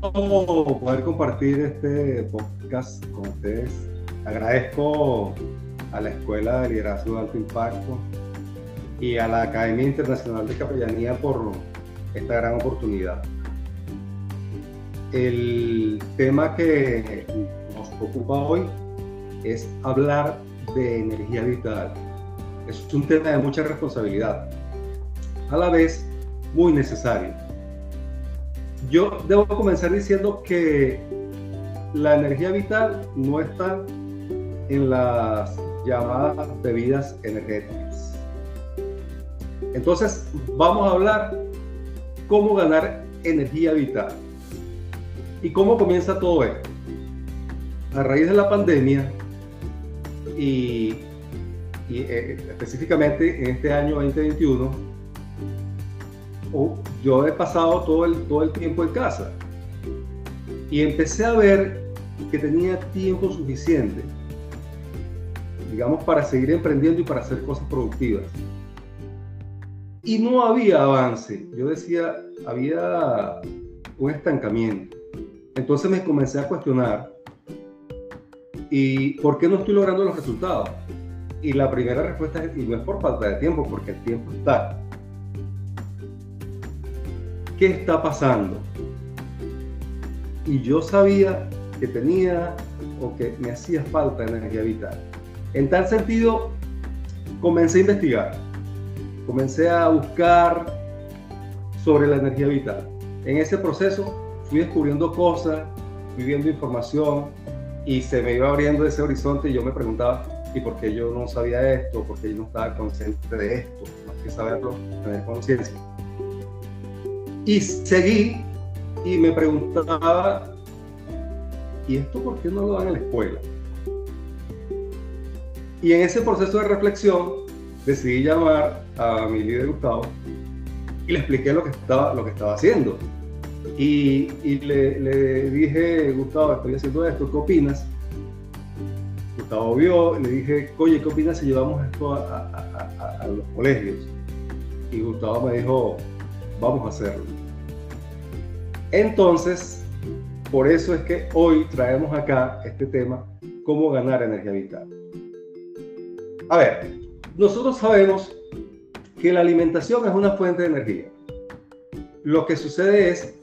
Gusto poder compartir este podcast con ustedes. Agradezco a la Escuela de Liderazgo de Alto Impacto y a la Academia Internacional de Capellanía por esta gran oportunidad. El tema que nos ocupa hoy es hablar de energía vital. Es un tema de mucha responsabilidad, a la vez muy necesario yo debo comenzar diciendo que la energía vital no está en las llamadas bebidas energéticas. Entonces, vamos a hablar cómo ganar energía vital. ¿Y cómo comienza todo esto? A raíz de la pandemia y, eh, específicamente en este año 2021, yo he pasado todo el, todo el tiempo en casa y empecé a ver que tenía tiempo suficiente, digamos, para seguir emprendiendo y para hacer cosas productivas. Y no había avance. Yo decía, había un estancamiento. Entonces me comencé a cuestionar, ¿y por qué no estoy logrando los resultados? Y la primera respuesta es, y no es por falta de tiempo, porque el tiempo está. ¿Qué está pasando? Y yo sabía que tenía o que me hacía falta energía vital. En tal sentido, comencé a investigar, comencé a buscar sobre la energía vital. En ese proceso fui descubriendo cosas, fui viendo información y se me iba abriendo ese horizonte y yo me preguntaba, ¿y por qué yo no sabía esto? ¿Por qué yo no estaba consciente de esto? Más que saberlo, tener conciencia. Y seguí y me preguntaba, ¿y esto por qué no lo dan en la escuela? Y en ese proceso de reflexión decidí llamar a mi líder Gustavo y le expliqué lo que estaba, lo que estaba haciendo. Y, le, dije, Gustavo, estoy haciendo esto, ¿qué opinas? Gustavo vio, le dije, oye, ¿qué opinas si llevamos esto a, a los colegios? Y Gustavo me dijo, vamos a hacerlo. Entonces, por eso es que hoy traemos acá este tema, cómo ganar energía vital. A ver, nosotros sabemos que la alimentación es una fuente de energía. Lo que sucede es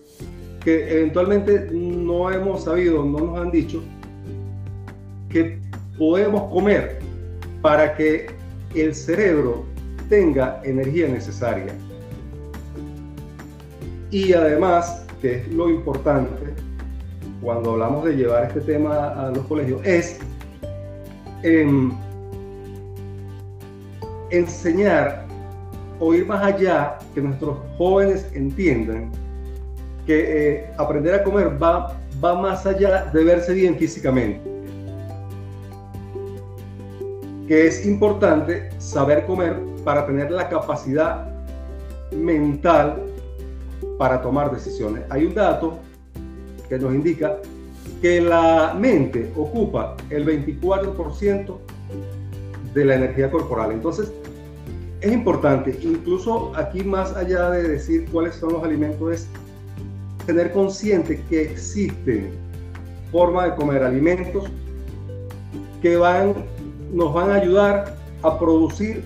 que eventualmente no hemos sabido, no nos han dicho que podemos comer para que el cerebro tenga energía necesaria. Y además que es lo importante cuando hablamos de llevar este tema a los colegios, es enseñar o ir más allá, que nuestros jóvenes entiendan que eh, aprender a comer va, va más allá de verse bien físicamente. Que es importante saber comer para tener la capacidad mental para tomar decisiones. Hay un dato que nos indica que la mente ocupa el 24% de la energía corporal. Entonces, es importante, incluso aquí más allá de decir cuáles son los alimentos, es tener consciente que existen formas de comer alimentos que van, nos van a ayudar a producir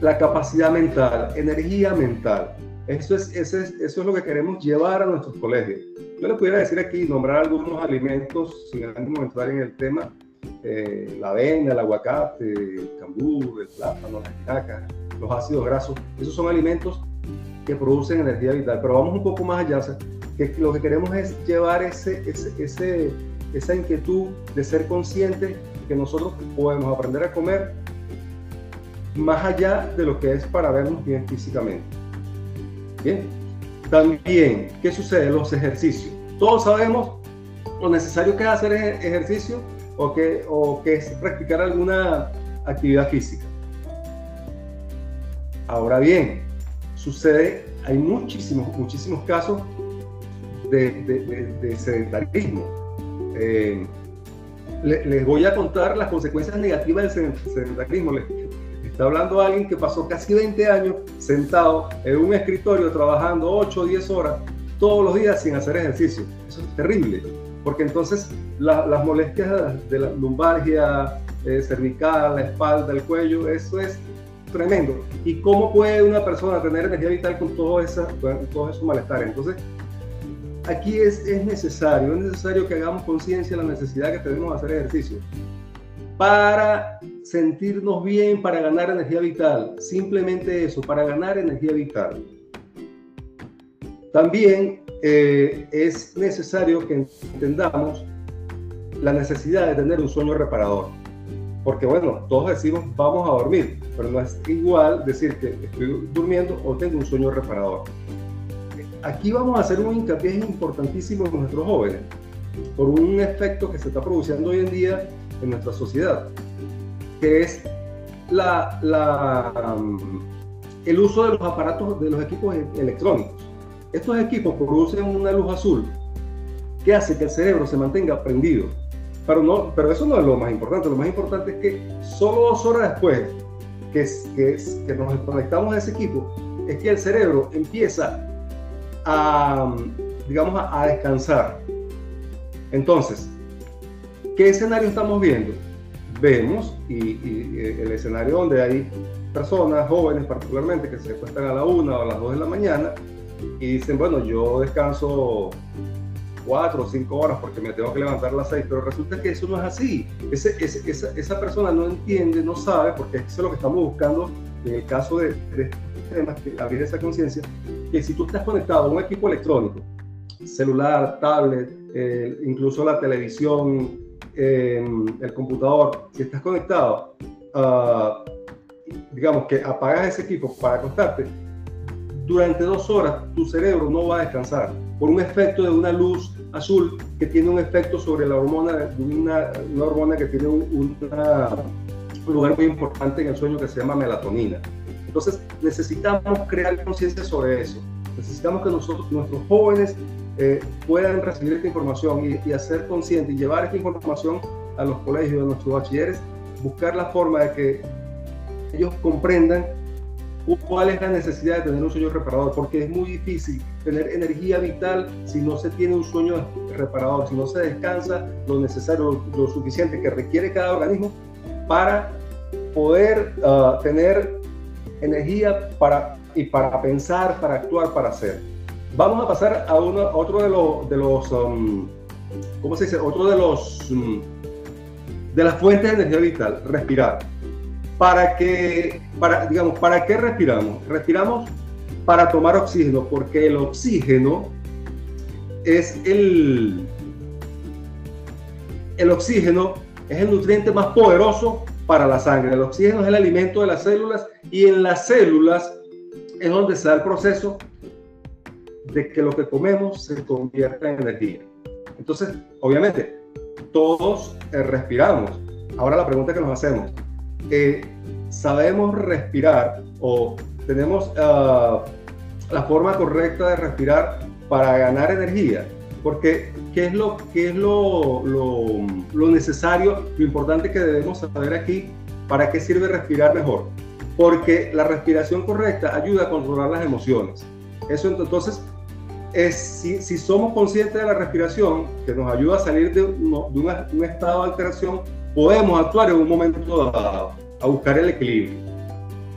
la capacidad mental, energía mental. Eso es, eso, es, eso es lo que queremos llevar a nuestros colegios. Yo les pudiera decir aquí, nombrar algunos alimentos, sin de entrar en el tema, eh, la avena, el aguacate, el cambur, el plátano, la espinaca, los ácidos grasos. Esos son alimentos que producen energía vital. Pero vamos un poco más allá, que lo que queremos es llevar ese, ese, ese, esa inquietud de ser conscientes que nosotros podemos aprender a comer más allá de lo que es para vernos bien físicamente. Bien. También, ¿qué sucede? Los ejercicios. Todos sabemos lo necesario que es hacer ejercicio o que, o que es practicar alguna actividad física. Ahora bien, sucede, hay muchísimos, muchísimos casos de, sedentarismo. Eh, les voy a contar las consecuencias negativas del sedentarismo. Está hablando alguien que pasó casi 20 años sentado en un escritorio trabajando 8 o 10 horas todos los días sin hacer ejercicio. Eso es terrible, porque entonces las molestias de la lumbalgia eh, cervical, la espalda, el cuello, eso es tremendo. ¿Y cómo puede una persona tener energía vital con todo, esa, con todo esos malestares? Entonces, aquí es, es necesario, es necesario que hagamos conciencia de la necesidad que tenemos de hacer ejercicio para sentirnos bien, para ganar energía vital. Simplemente eso, para ganar energía vital. También eh, es necesario que entendamos la necesidad de tener un sueño reparador. Porque bueno, todos decimos vamos a dormir, pero no es igual decir que estoy durmiendo o tengo un sueño reparador aquí vamos a hacer un hincapié importantísimo en nuestros jóvenes, por un efecto que se está produciendo hoy en día en nuestra sociedad, es um, el uso de los aparatos, de los equipos e-, electrónicos. Estos equipos producen una luz azul que hace que el cerebro se mantenga prendido. Pero, no, pero eso no es lo más importante. Lo más importante es que solo dos horas después que, que, que nos conectamos a ese equipo, es que el cerebro empieza a, digamos, a, descansar. Entonces, ¿qué escenario estamos viendo? Vemos, y, el escenario donde hay personas, jóvenes particularmente, que se acuestan a la una o a las dos de la mañana y dicen, bueno, yo descanso cuatro o cinco horas porque me tengo que levantar a las seis, pero resulta que eso no es así. Ese, esa, esa, persona no entiende, no sabe, porque eso es lo que estamos buscando en el caso de, de temas, que abrir esa conciencia, que si tú estás conectado a un equipo electrónico, celular, tablet, eh, incluso la televisión, el computador, si estás conectado, uh, digamos que apagas ese equipo para acostarte, durante dos horas tu cerebro no va a descansar por un efecto de una luz azul que tiene un efecto sobre la hormona, una, una hormona que tiene un, un lugar muy importante en el sueño que se llama melatonina. Entonces necesitamos crear conciencia sobre eso. Necesitamos que nosotros, nuestros jóvenes eh, puedan recibir esta información y, hacer consciente y llevar esta información a los colegios, a nuestros bachilleres, buscar la forma de que ellos comprendan cuál es la necesidad de tener un sueño reparador, porque es muy difícil tener energía vital si no se tiene un sueño reparador, si no se descansa lo necesario, lo, suficiente que requiere cada organismo para poder ah, tener energía para, y para pensar, para actuar, para hacer. Vamos a pasar a, uno, otro de, los, de um, ¿cómo se dice? Otro de los, um, de las fuentes de energía vital, respirar. Para que, para, digamos, ¿para qué respiramos? Respiramos para tomar oxígeno, porque el oxígeno es el, el oxígeno es el nutriente más poderoso para la sangre. El oxígeno es el alimento de las células y en las células es donde se da el proceso de que lo que comemos se convierta en energía. Entonces, obviamente, todos eh, respiramos. Ahora la pregunta que nos hacemos, eh, ¿sabemos respirar o tenemos ah, la forma correcta de respirar para ganar energía? Porque, ¿qué es, lo, qué es lo, lo, necesario, lo importante que debemos saber aquí? ¿Para qué sirve respirar mejor? Porque la respiración correcta ayuda a controlar las emociones. Eso entonces, es, si, si somos conscientes de la respiración, que nos ayuda a salir de, un estado de alteración, podemos actuar en un momento dado, a buscar el equilibrio.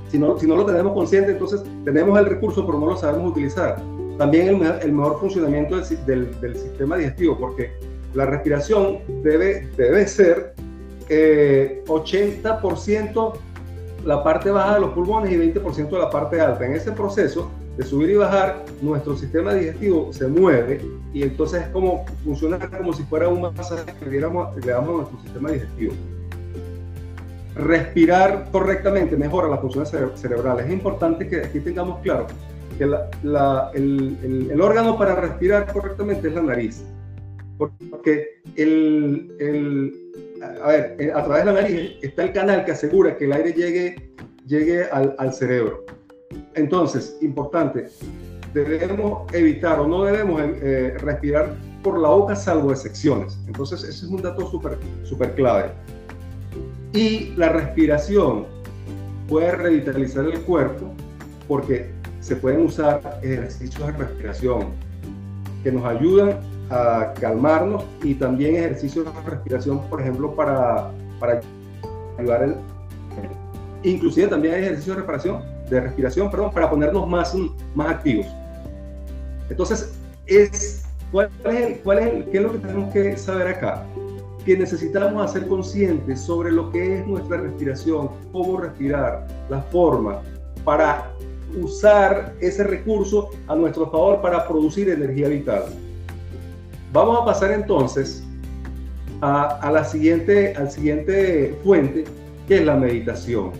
Si no, si no lo tenemos consciente, entonces tenemos el recurso, pero no lo sabemos utilizar también el, mejor funcionamiento del, del, sistema digestivo, porque la respiración debe, debe ser 80% eh, la parte baja de los pulmones y 20% de la parte alta. En ese proceso de subir y bajar, nuestro sistema digestivo se mueve y entonces es como funciona como si fuera un masaje que le damos a nuestro sistema digestivo. Respirar correctamente mejora las funciones cerebrales. Es importante que aquí tengamos claro que el, órgano para respirar correctamente es la nariz. Porque el, a, ver, a través de la nariz está el canal que asegura que el aire llegue, llegue al, cerebro. Entonces, importante, debemos evitar o no debemos eh, respirar por la boca salvo excepciones. Entonces, ese es un dato súper super clave. Y la respiración puede revitalizar el cuerpo porque se pueden usar ejercicios de respiración que nos ayudan a calmarnos y también ejercicios de respiración, por ejemplo, para, para ayudar el... Inclusive también hay ejercicios de respiración, de respiración perdón, para ponernos más, más activos. Entonces, es, ¿cuál es, cuál es ¿qué es lo que tenemos que saber acá? Que necesitamos hacer conscientes sobre lo que es nuestra respiración, cómo respirar, la forma, para usar ese recurso a nuestro favor para producir energía vital. Vamos a pasar entonces a, la siguiente, al siguiente fuente, que es la meditación.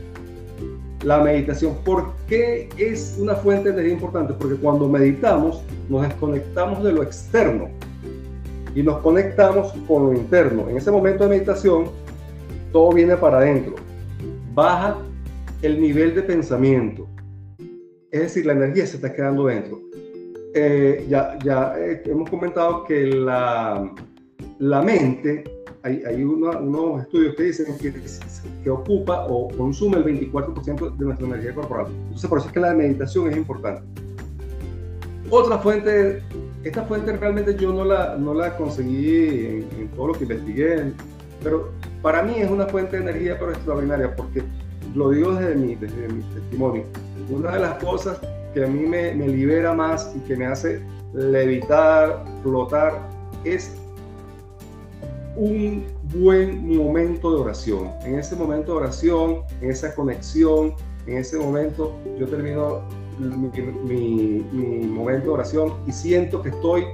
La meditación, ¿por qué es una fuente de energía importante? Porque cuando meditamos nos desconectamos de lo externo y nos conectamos con lo interno. En ese momento de meditación, todo viene para adentro. Baja el nivel de pensamiento, es decir, la energía se está quedando dentro. Eh, ya ya eh, hemos comentado que la, la mente, hay, hay unos estudios que dicen que, que ocupa o consume el 24% de nuestra energía corporal. Entonces, por eso es que la meditación es importante. Otra fuente, esta fuente realmente yo no la, no la conseguí en, en todo lo que investigué, pero para mí es una fuente de energía pero extraordinaria porque lo digo desde mi, desde mi testimonio una de las cosas que a mí me, me libera más y que me hace levitar, flotar, es un buen momento de oración. En ese momento de oración, en esa conexión, en ese momento yo termino mi, mi, momento de oración y siento que estoy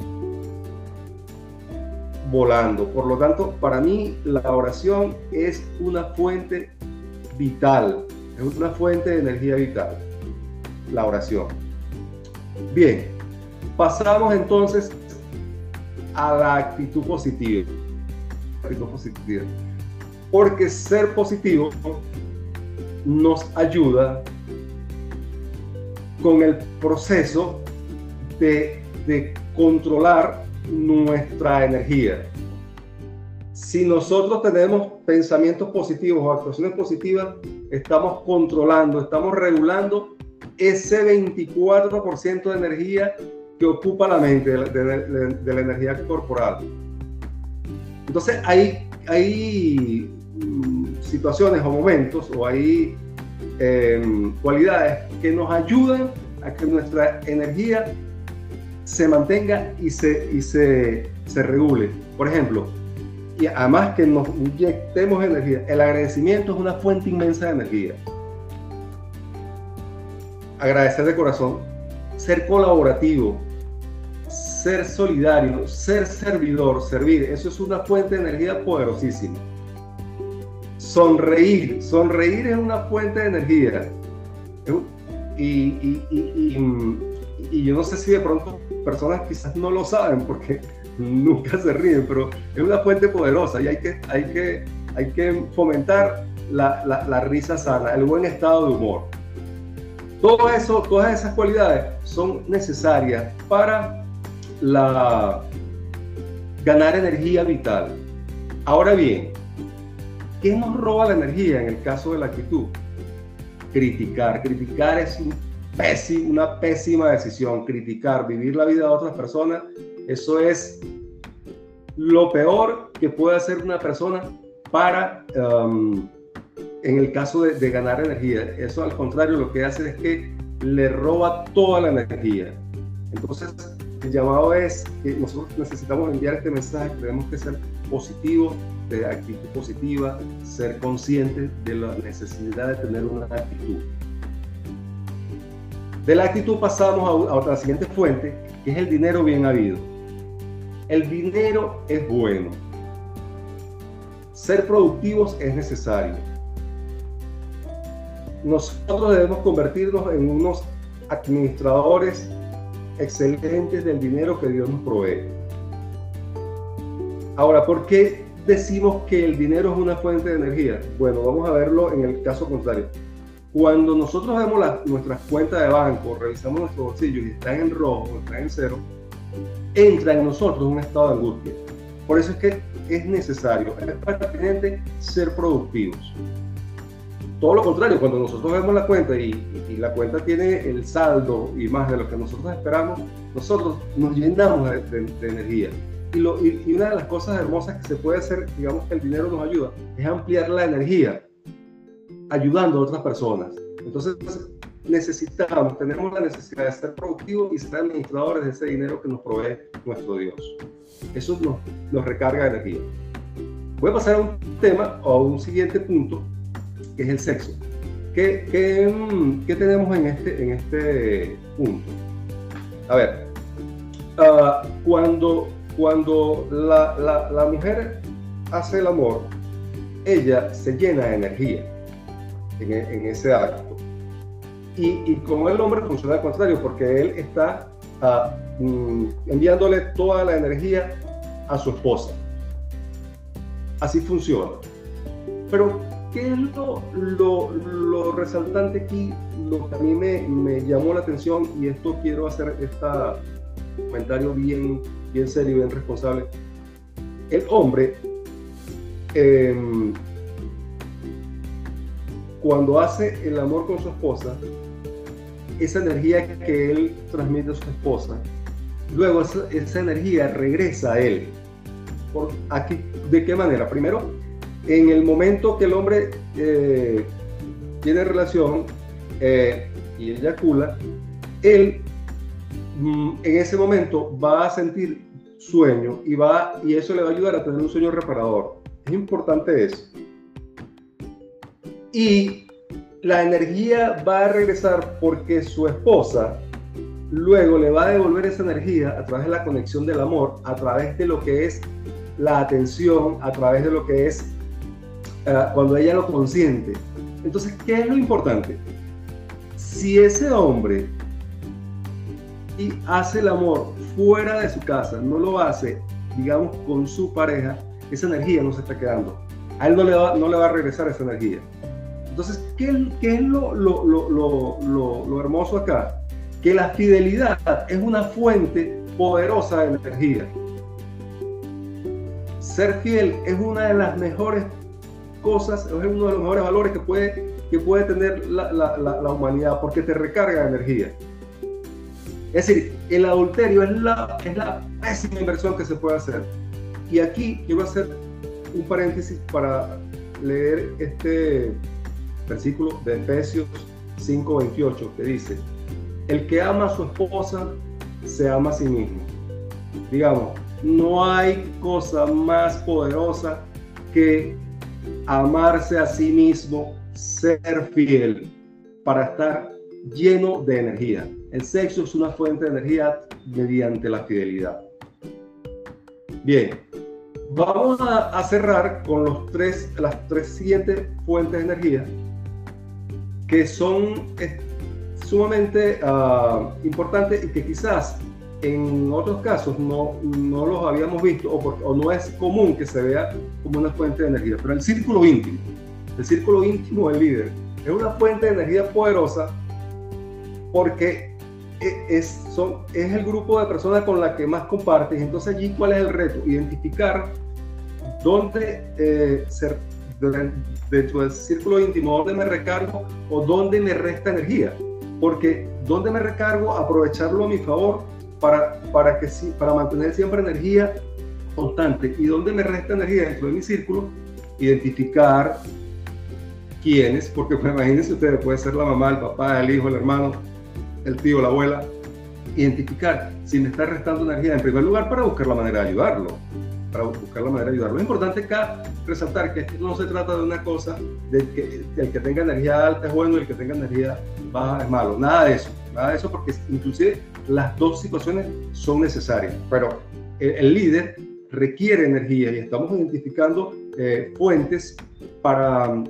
volando. Por lo tanto, para mí la oración es una fuente vital, es una fuente de energía vital la oración. Bien, pasamos entonces a la actitud positiva. Positiva. Porque ser positivo nos ayuda con el proceso de, de controlar nuestra energía. Si nosotros tenemos pensamientos positivos o actuaciones positivas, estamos controlando, estamos regulando ese 24% de energía que ocupa la mente, de la, energía corporal. Entonces hay, hay mm, situaciones o momentos o hay em, cualidades que nos ayudan a que nuestra energía se mantenga y se, y se, se regule. Por ejemplo, y además que nos inyectemos energía, el agradecimiento es una fuente inmensa de energía agradecer de corazón, ser colaborativo, ser solidario, ser servidor, servir, eso es una fuente de energía poderosísima. Sonreír, sonreír es una fuente de energía. Y, yo no sé si de pronto personas quizás no lo saben porque nunca se ríen, pero es una fuente poderosa y hay que, hay que, hay que fomentar la, la risa sana, el buen estado de humor. Todas esas cualidades son necesarias para la, ganar energía vital. Ahora bien, ¿qué nos roba la energía en el caso de la actitud? Criticar. Criticar es una pésima decisión. Criticar, vivir la vida de otras personas, eso es lo peor que puede hacer una persona para um, en el caso de, ganar energía. Eso al contrario lo que hace es que le roba toda la energía. Entonces, el llamado es que nosotros necesitamos enviar este mensaje, tenemos que ser positivos, de actitud positiva, ser conscientes de la necesidad de tener una actitud. De la actitud pasamos a, otra siguiente fuente, que es el dinero bien habido. El dinero es bueno. Ser productivos es necesario nosotros debemos convertirnos en unos administradores excelentes del dinero que Dios nos provee. Ahora, ¿por qué decimos que el dinero es una fuente de energía? Bueno, vamos a verlo en el caso contrario. Cuando nosotros vemos nuestras cuentas de banco, revisamos nuestros bolsillos y están en rojo, están en cero, entra en nosotros un estado de angustia. Por eso es que es necesario, es pertinente ser productivos. Todo lo contrario, cuando nosotros vemos la cuenta y, la cuenta tiene el saldo y más de lo que nosotros esperamos, nosotros nos llenamos de, energía. Y, y, una de las cosas hermosas que se puede hacer, digamos que el dinero nos ayuda, es ampliar la energía, ayudando a otras personas. Entonces, necesitamos, tenemos la necesidad de ser productivos y ser administradores de ese dinero que nos provee nuestro Dios. Eso nos, nos recarga de energía. Voy a pasar a un tema o a un siguiente punto, que es el sexo. ¿Qué, qué, tenemos en este, en este punto? A ver, uh, cuando, cuando la, la, mujer hace el amor, ella se llena de energía en, en ese acto. Y, y, con el hombre funciona al contrario, porque él está uh, mm, enviándole toda la energía a su esposa. Así funciona. Pero, ¿qué es lo, lo, lo resaltante aquí? Lo que a mí me, me, llamó la atención, y esto quiero hacer este comentario bien, bien serio y bien responsable. El hombre, eh, cuando hace el amor con su esposa, esa energía que él transmite a su esposa, luego esa, energía regresa a él. Por aquí, ¿De qué manera? Primero, en el momento que el hombre eh, tiene relación eh, y eyacula, él mm, en ese momento va a sentir sueño y, va, y eso le va a ayudar a tener un sueño reparador. Es importante eso y la energía va a regresar porque su esposa luego le va a devolver esa energía a través de la conexión del amor, a través de lo que es la atención, a través de lo que es uh, cuando ella lo consiente. Entonces, ¿qué es lo importante? Si ese hombre y hace el amor fuera de su casa, no lo hace, digamos, con su pareja, esa energía no se está quedando. A él no le va, no le va a regresar esa energía. Entonces, ¿qué, qué es lo, lo, lo, lo, hermoso acá? Que la fidelidad es una fuente poderosa de energía. Ser fiel es una de las mejores cosas, es uno de los mejores valores que puede, que puede tener la, la, la, humanidad, porque te recarga energía. Es decir, el adulterio es la, es la pésima inversión que se puede hacer. Y aquí quiero hacer un paréntesis para leer este, versículo de Efesios 5:28, que dice, el que ama a su esposa se ama a sí mismo. Digamos, no hay cosa más poderosa que amarse a sí mismo, ser fiel, para estar lleno de energía. El sexo es una fuente de energía mediante la fidelidad. Bien, vamos a, cerrar con los tres, las tres siguientes fuentes de energía que son sumamente uh, importantes y que quizás en otros casos no, no los habíamos visto o, o, no es común que se vea como una fuente de energía. Pero el círculo íntimo, el círculo íntimo del líder, es una fuente de energía poderosa porque e, es, son, es el grupo de personas con la que más compartes. Entonces allí, ¿cuál es el reto? Identificar dónde eh, dentro del círculo íntimo, dónde me recargo o dónde me resta energía. Porque dónde me recargo, aprovecharlo a mi favor para, para, que, para mantener siempre energía constante. Y dónde me resta energía dentro de mi círculo, identificar quiénes, porque pues, imagínense ustedes, puede ser la mamá, el papá, el hijo, el hermano, el tío, la abuela. Identificar si me está restando energía en primer lugar para buscar la manera de ayudarlo para buscar la manera de ayudar. Lo importante acá resaltar que esto no se trata de una cosa de que el que tenga energía alta es bueno y el que tenga energía baja es malo. Nada de eso, nada de eso porque inclusive las dos situaciones son necesarias. Pero el, líder requiere energía y estamos identificando eh, fuentes para,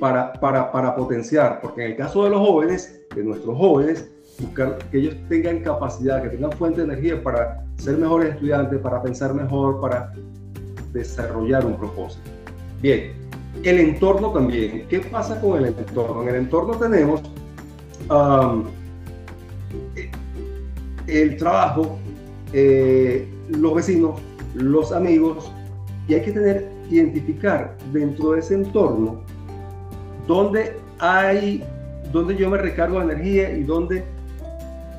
para, para, para potenciar, porque en el caso de los jóvenes, de nuestros jóvenes, buscar que ellos tengan capacidad, que tengan fuente de energía para ser mejores estudiantes, para pensar mejor, para desarrollar un propósito. Bien, el entorno también. ¿Qué pasa con el entorno? En el entorno tenemos el trabajo, eh, los vecinos, los amigos, y hay que tener, identificar dentro de ese entorno dónde hay, dónde yo me recargo de energía y dónde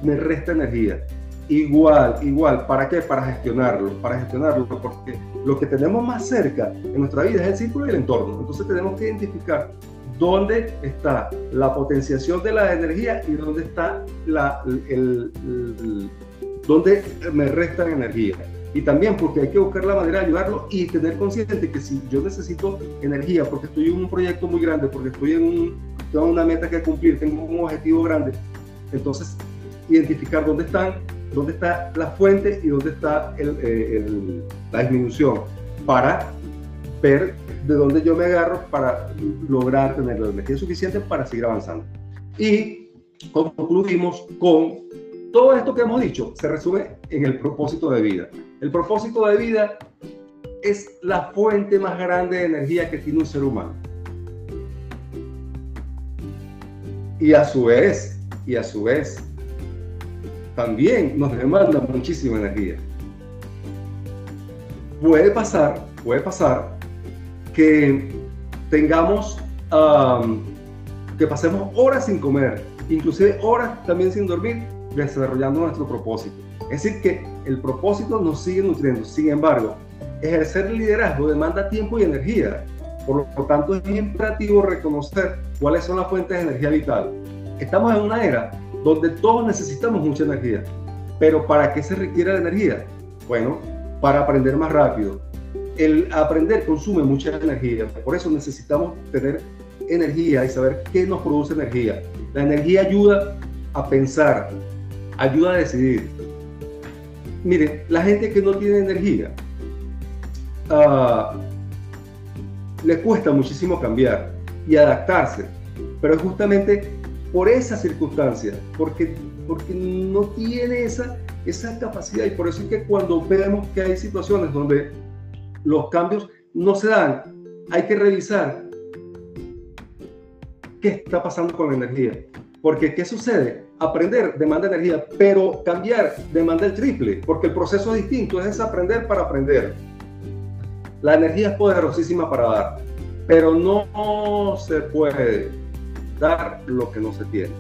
me resta energía. Igual, igual, ¿para qué? Para gestionarlo, para gestionarlo, porque lo que tenemos más cerca en nuestra vida es el círculo y el entorno. Entonces tenemos que identificar dónde está la potenciación de la energía y dónde está la, el, dónde me restan energía. Y también porque hay que buscar la manera de ayudarlo y tener consciente que si yo necesito energía porque estoy en un proyecto muy grande, porque estoy en un, tengo una meta que cumplir, tengo un objetivo grande, entonces identificar dónde están, dónde está la fuente y dónde está el, la disminución para ver de dónde yo me agarro para lograr tener la energía suficiente para seguir avanzando. Y concluimos con todo esto que hemos dicho, se resume en el propósito de vida. El propósito de vida es la fuente más grande de energía que tiene un ser humano. Y a su vez, y a su vez, también nos demanda muchísima energía. Puede pasar, puede pasar que tengamos, que pasemos horas sin comer, inclusive horas también sin dormir, desarrollando nuestro propósito. Es decir, que el propósito nos sigue nutriendo. Sin embargo, ejercer liderazgo demanda tiempo y energía. Por lo tanto, es imperativo reconocer cuáles son las fuentes de energía vital. Estamos en una era donde todos necesitamos mucha energía. Pero ¿para qué se requiere la energía? Bueno, para aprender más rápido, el aprender consume mucha energía, por eso necesitamos tener energía y saber qué nos produce energía. La energía ayuda a pensar, ayuda a decidir. Mire, la gente que no tiene energía, uh, le cuesta muchísimo cambiar y adaptarse, pero es justamente por esa circunstancia, porque, porque no tiene esa, esa capacidad y por eso es que cuando vemos que hay situaciones donde los cambios no se dan, hay que revisar qué está pasando con la energía. Porque, ¿qué sucede? Aprender demanda energía, pero cambiar demanda el triple, porque el proceso es distinto, es aprender para aprender. La energía es poderosísima para dar, pero no se puede dar lo que no se tiene.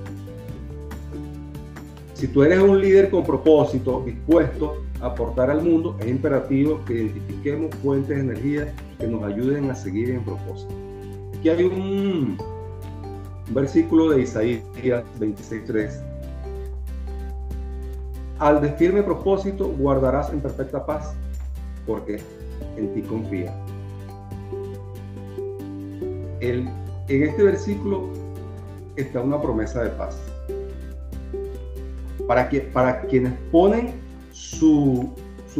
Si tú eres un líder con propósito, dispuesto aportar al mundo, es imperativo que identifiquemos fuentes de energía que nos ayuden a seguir en propósito. Aquí hay un, versículo de Isaías 26.3. Al de firme propósito guardarás en perfecta paz, porque en ti confía. El, en este versículo está una promesa de paz. Para, que, para quienes ponen su,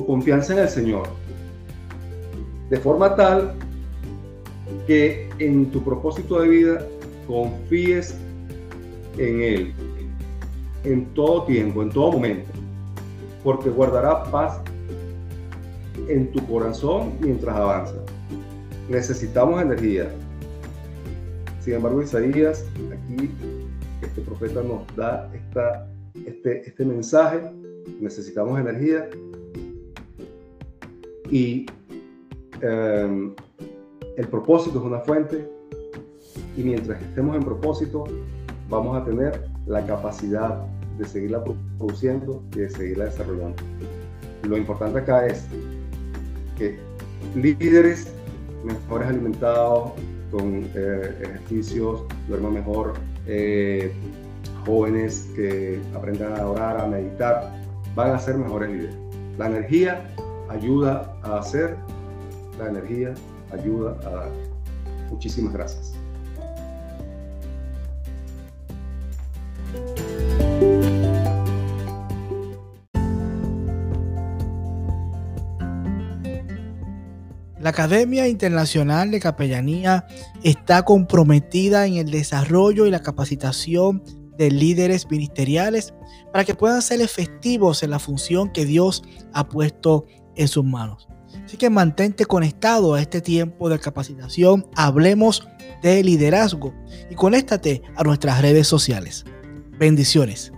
confianza en el Señor. De forma tal que en tu propósito de vida confíes en Él en todo tiempo, en todo momento, porque guardará paz en tu corazón mientras avanzas. Necesitamos energía. Sin embargo, Isaías, aquí este profeta nos da esta, este, este mensaje necesitamos energía y em, el propósito es una fuente y mientras estemos en propósito vamos a tener la capacidad de seguirla produciendo y de seguirla desarrollando. Lo importante acá es que líderes mejores alimentados, con eh, ejercicios, duerman mejor, eh, jóvenes que aprendan a orar, a meditar, van a ser mejores líderes. La energía ayuda a hacer, la energía ayuda a dar. Muchísimas gracias. La Academia Internacional de Capellanía está comprometida en el desarrollo y la capacitación de líderes ministeriales para que puedan ser efectivos en la función que Dios ha puesto en sus manos. Así que mantente conectado a este tiempo de capacitación. Hablemos de liderazgo y conéctate a nuestras redes sociales. Bendiciones.